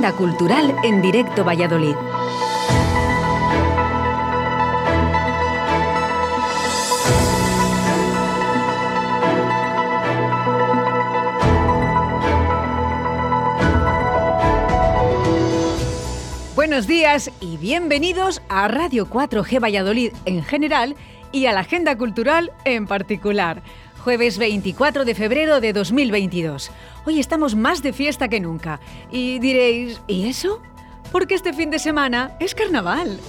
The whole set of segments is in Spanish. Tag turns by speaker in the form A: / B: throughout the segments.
A: agenda cultural en directo Valladolid. Buenos días y bienvenidos a Radio 4G Valladolid en general y a la agenda cultural en particular. Jueves 24 de febrero de 2022. Hoy estamos más de fiesta que nunca. Y diréis, ¿y eso? Porque este fin de semana es carnaval.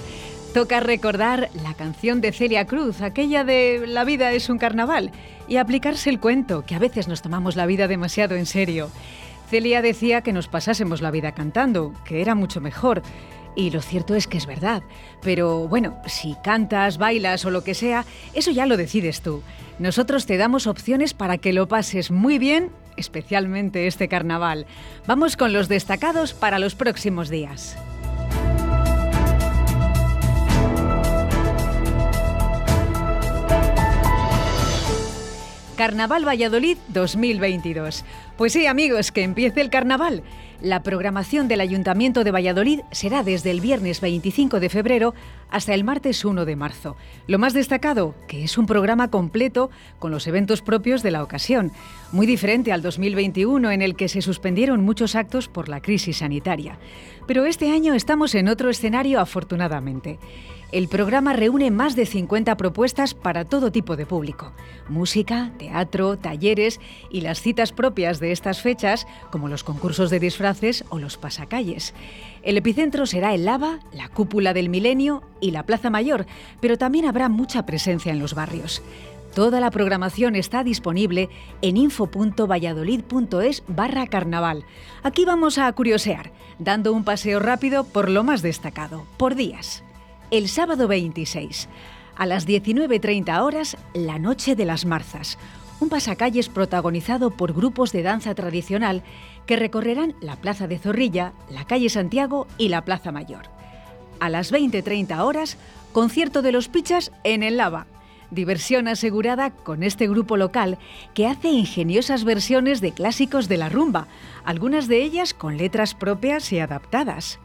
A: Toca recordar la canción de Celia Cruz, aquella de La vida es un carnaval, y aplicarse el cuento, que a veces nos tomamos la vida demasiado en serio. Celia decía que nos pasásemos la vida cantando, que era mucho mejor. Y lo cierto es que es verdad. Pero bueno, si cantas, bailas o lo que sea, eso ya lo decides tú. Nosotros te damos opciones para que lo pases muy bien, especialmente este carnaval. Vamos con los destacados para los próximos días. Carnaval Valladolid 2022. Pues sí, amigos, que empiece el carnaval. La programación del Ayuntamiento de Valladolid será desde el viernes 25 de febrero hasta el martes 1 de marzo. Lo más destacado, que es un programa completo con los eventos propios de la ocasión, muy diferente al 2021 en el que se suspendieron muchos actos por la crisis sanitaria. Pero este año estamos en otro escenario afortunadamente. El programa reúne más de 50 propuestas para todo tipo de público. Música, teatro, talleres y las citas propias de estas fechas, como los concursos de o los pasacalles. El epicentro será el Lava, la Cúpula del Milenio y la Plaza Mayor, pero también habrá mucha presencia en los barrios. Toda la programación está disponible en info.valladolid.es barra carnaval. Aquí vamos a curiosear, dando un paseo rápido por lo más destacado, por días el sábado 26. A las 19.30 horas, la Noche de las Marzas, un pasacalles protagonizado por grupos de danza tradicional que recorrerán la Plaza de Zorrilla, la calle Santiago y la Plaza Mayor. A las 20.30 horas, concierto de los Pichas en el Lava. Diversión asegurada con este grupo local que hace ingeniosas versiones de clásicos de la rumba, algunas de ellas con letras propias y adaptadas.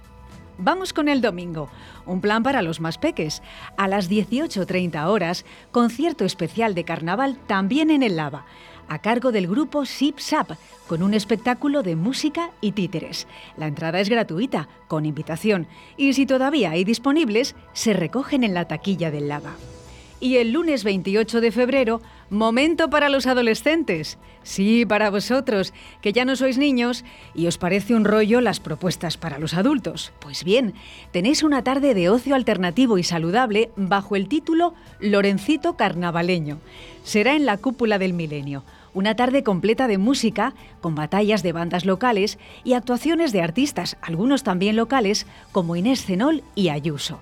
A: Vamos con el domingo, un plan para los más peques. A las 18.30 horas, concierto especial de carnaval también en el Lava, a cargo del grupo Sip Sap, con un espectáculo de música y títeres. La entrada es gratuita, con invitación, y si todavía hay disponibles, se recogen en la taquilla del Lava. Y el lunes 28 de febrero, momento para los adolescentes. Sí, para vosotros, que ya no sois niños y os parece un rollo las propuestas para los adultos. Pues bien, tenéis una tarde de ocio alternativo y saludable bajo el título Lorencito Carnavaleño. Será en la cúpula del milenio. Una tarde completa de música, con batallas de bandas locales y actuaciones de artistas, algunos también locales, como Inés Cenol y Ayuso.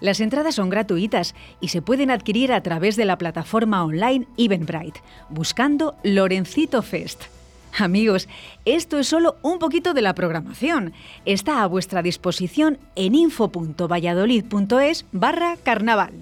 A: Las entradas son gratuitas y se pueden adquirir a través de la plataforma online Eventbrite, buscando Lorencito Fest. Amigos, esto es solo un poquito de la programación. Está a vuestra disposición en info.valladolid.es barra carnaval.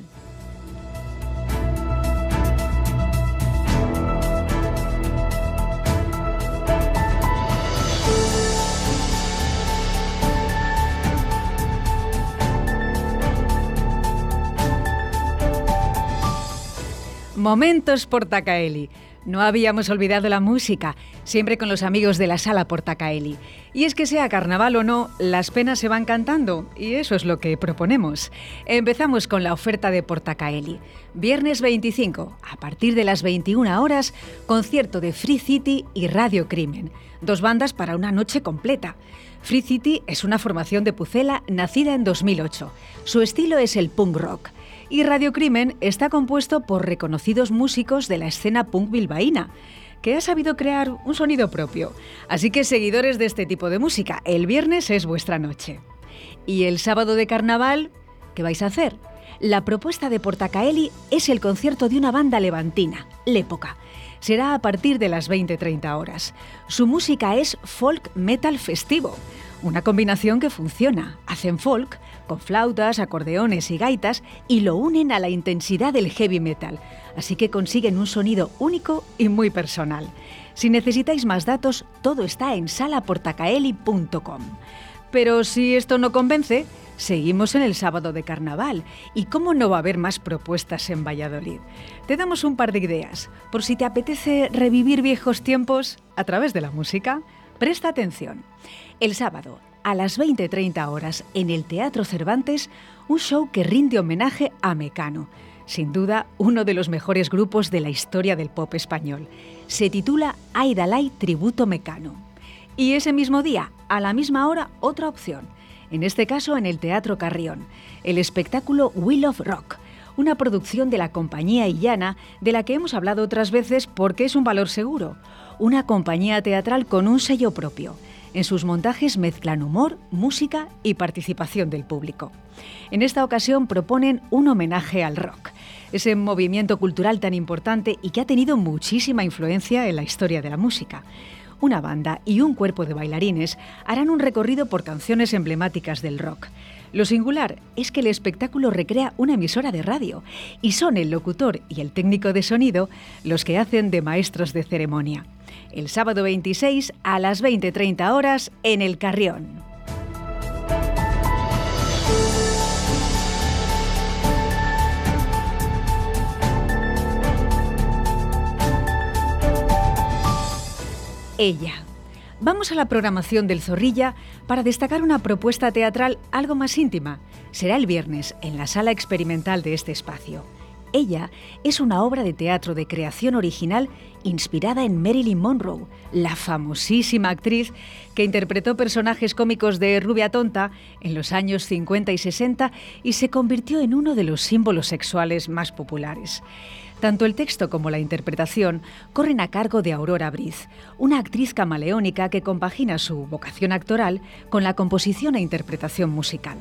A: Momentos Portacaeli. No habíamos olvidado la música, siempre con los amigos de la sala Portacaeli. Y es que sea carnaval o no, las penas se van cantando, y eso es lo que proponemos. Empezamos con la oferta de Portacaeli. Viernes 25, a partir de las 21 horas, concierto de Free City y Radio Crimen. Dos bandas para una noche completa. Free City es una formación de Pucela nacida en 2008. Su estilo es el punk rock y Radio Crimen está compuesto por reconocidos músicos de la escena punk bilbaína que ha sabido crear un sonido propio. Así que seguidores de este tipo de música, el viernes es vuestra noche. Y el sábado de carnaval, ¿qué vais a hacer? La propuesta de Portacaeli es el concierto de una banda levantina, Lépoca. Será a partir de las 20-30 horas. Su música es folk metal festivo, una combinación que funciona. Hacen folk con flautas, acordeones y gaitas y lo unen a la intensidad del heavy metal, así que consiguen un sonido único y muy personal. Si necesitáis más datos, todo está en salaportacaeli.com. Pero si esto no convence, Seguimos en el sábado de carnaval y cómo no va a haber más propuestas en Valladolid. Te damos un par de ideas por si te apetece revivir viejos tiempos a través de la música. Presta atención. El sábado, a las 20.30 horas, en el Teatro Cervantes, un show que rinde homenaje a Mecano, sin duda uno de los mejores grupos de la historia del pop español. Se titula Aidalay Tributo Mecano. Y ese mismo día, a la misma hora, otra opción en este caso en el Teatro Carrión, el espectáculo Will of Rock, una producción de la compañía Illana de la que hemos hablado otras veces porque es un valor seguro, una compañía teatral con un sello propio. En sus montajes mezclan humor, música y participación del público. En esta ocasión proponen un homenaje al rock, ese movimiento cultural tan importante y que ha tenido muchísima influencia en la historia de la música una banda y un cuerpo de bailarines harán un recorrido por canciones emblemáticas del rock. Lo singular es que el espectáculo recrea una emisora de radio y son el locutor y el técnico de sonido los que hacen de maestros de ceremonia. El sábado 26 a las 20.30 horas en El Carrión. Ella. Vamos a la programación del Zorrilla para destacar una propuesta teatral algo más íntima. Será el viernes en la sala experimental de este espacio. Ella es una obra de teatro de creación original inspirada en Marilyn Monroe, la famosísima actriz que interpretó personajes cómicos de Rubia Tonta en los años 50 y 60 y se convirtió en uno de los símbolos sexuales más populares. Tanto el texto como la interpretación corren a cargo de Aurora Briz, una actriz camaleónica que compagina su vocación actoral con la composición e interpretación musical.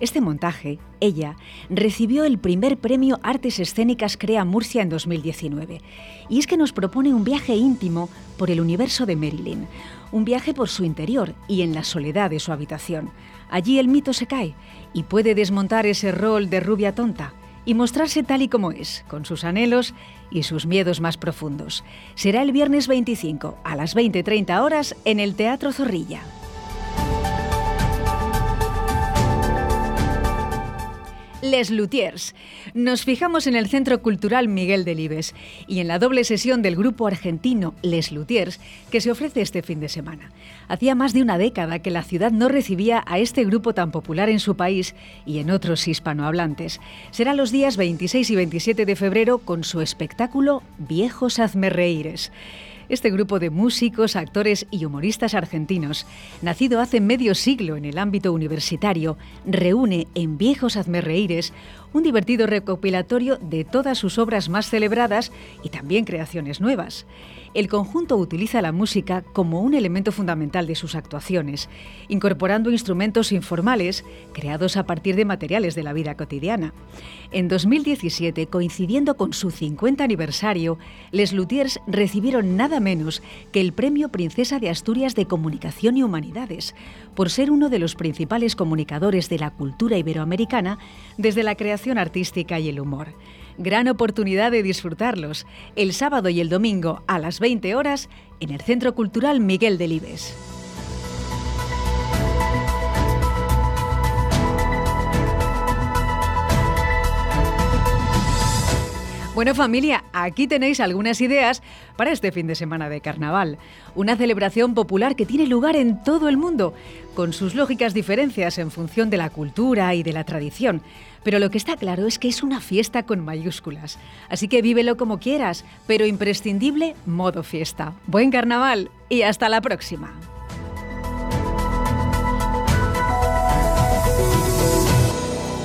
A: Este montaje, ella, recibió el primer premio Artes Escénicas Crea Murcia en 2019. Y es que nos propone un viaje íntimo por el universo de Marilyn, un viaje por su interior y en la soledad de su habitación. Allí el mito se cae y puede desmontar ese rol de rubia tonta y mostrarse tal y como es, con sus anhelos y sus miedos más profundos. Será el viernes 25 a las 20.30 horas en el Teatro Zorrilla. Les Luthiers. Nos fijamos en el Centro Cultural Miguel Delibes y en la doble sesión del grupo argentino Les Luthiers que se ofrece este fin de semana. Hacía más de una década que la ciudad no recibía a este grupo tan popular en su país y en otros hispanohablantes. Será los días 26 y 27 de febrero con su espectáculo Viejos Hazme Reíres. Este grupo de músicos, actores y humoristas argentinos, nacido hace medio siglo en el ámbito universitario, reúne en Viejos Hazmerreíres un divertido recopilatorio de todas sus obras más celebradas y también creaciones nuevas. El conjunto utiliza la música como un elemento fundamental de sus actuaciones, incorporando instrumentos informales creados a partir de materiales de la vida cotidiana. En 2017, coincidiendo con su 50 aniversario, Les Luthiers recibieron nada menos que el Premio Princesa de Asturias de Comunicación y Humanidades, por ser uno de los principales comunicadores de la cultura iberoamericana desde la artística y el humor gran oportunidad de disfrutarlos el sábado y el domingo a las 20 horas en el Centro Cultural Miguel Delibes. Bueno familia, aquí tenéis algunas ideas para este fin de semana de carnaval. Una celebración popular que tiene lugar en todo el mundo, con sus lógicas diferencias en función de la cultura y de la tradición. Pero lo que está claro es que es una fiesta con mayúsculas. Así que vívelo como quieras, pero imprescindible modo fiesta. Buen carnaval y hasta la próxima.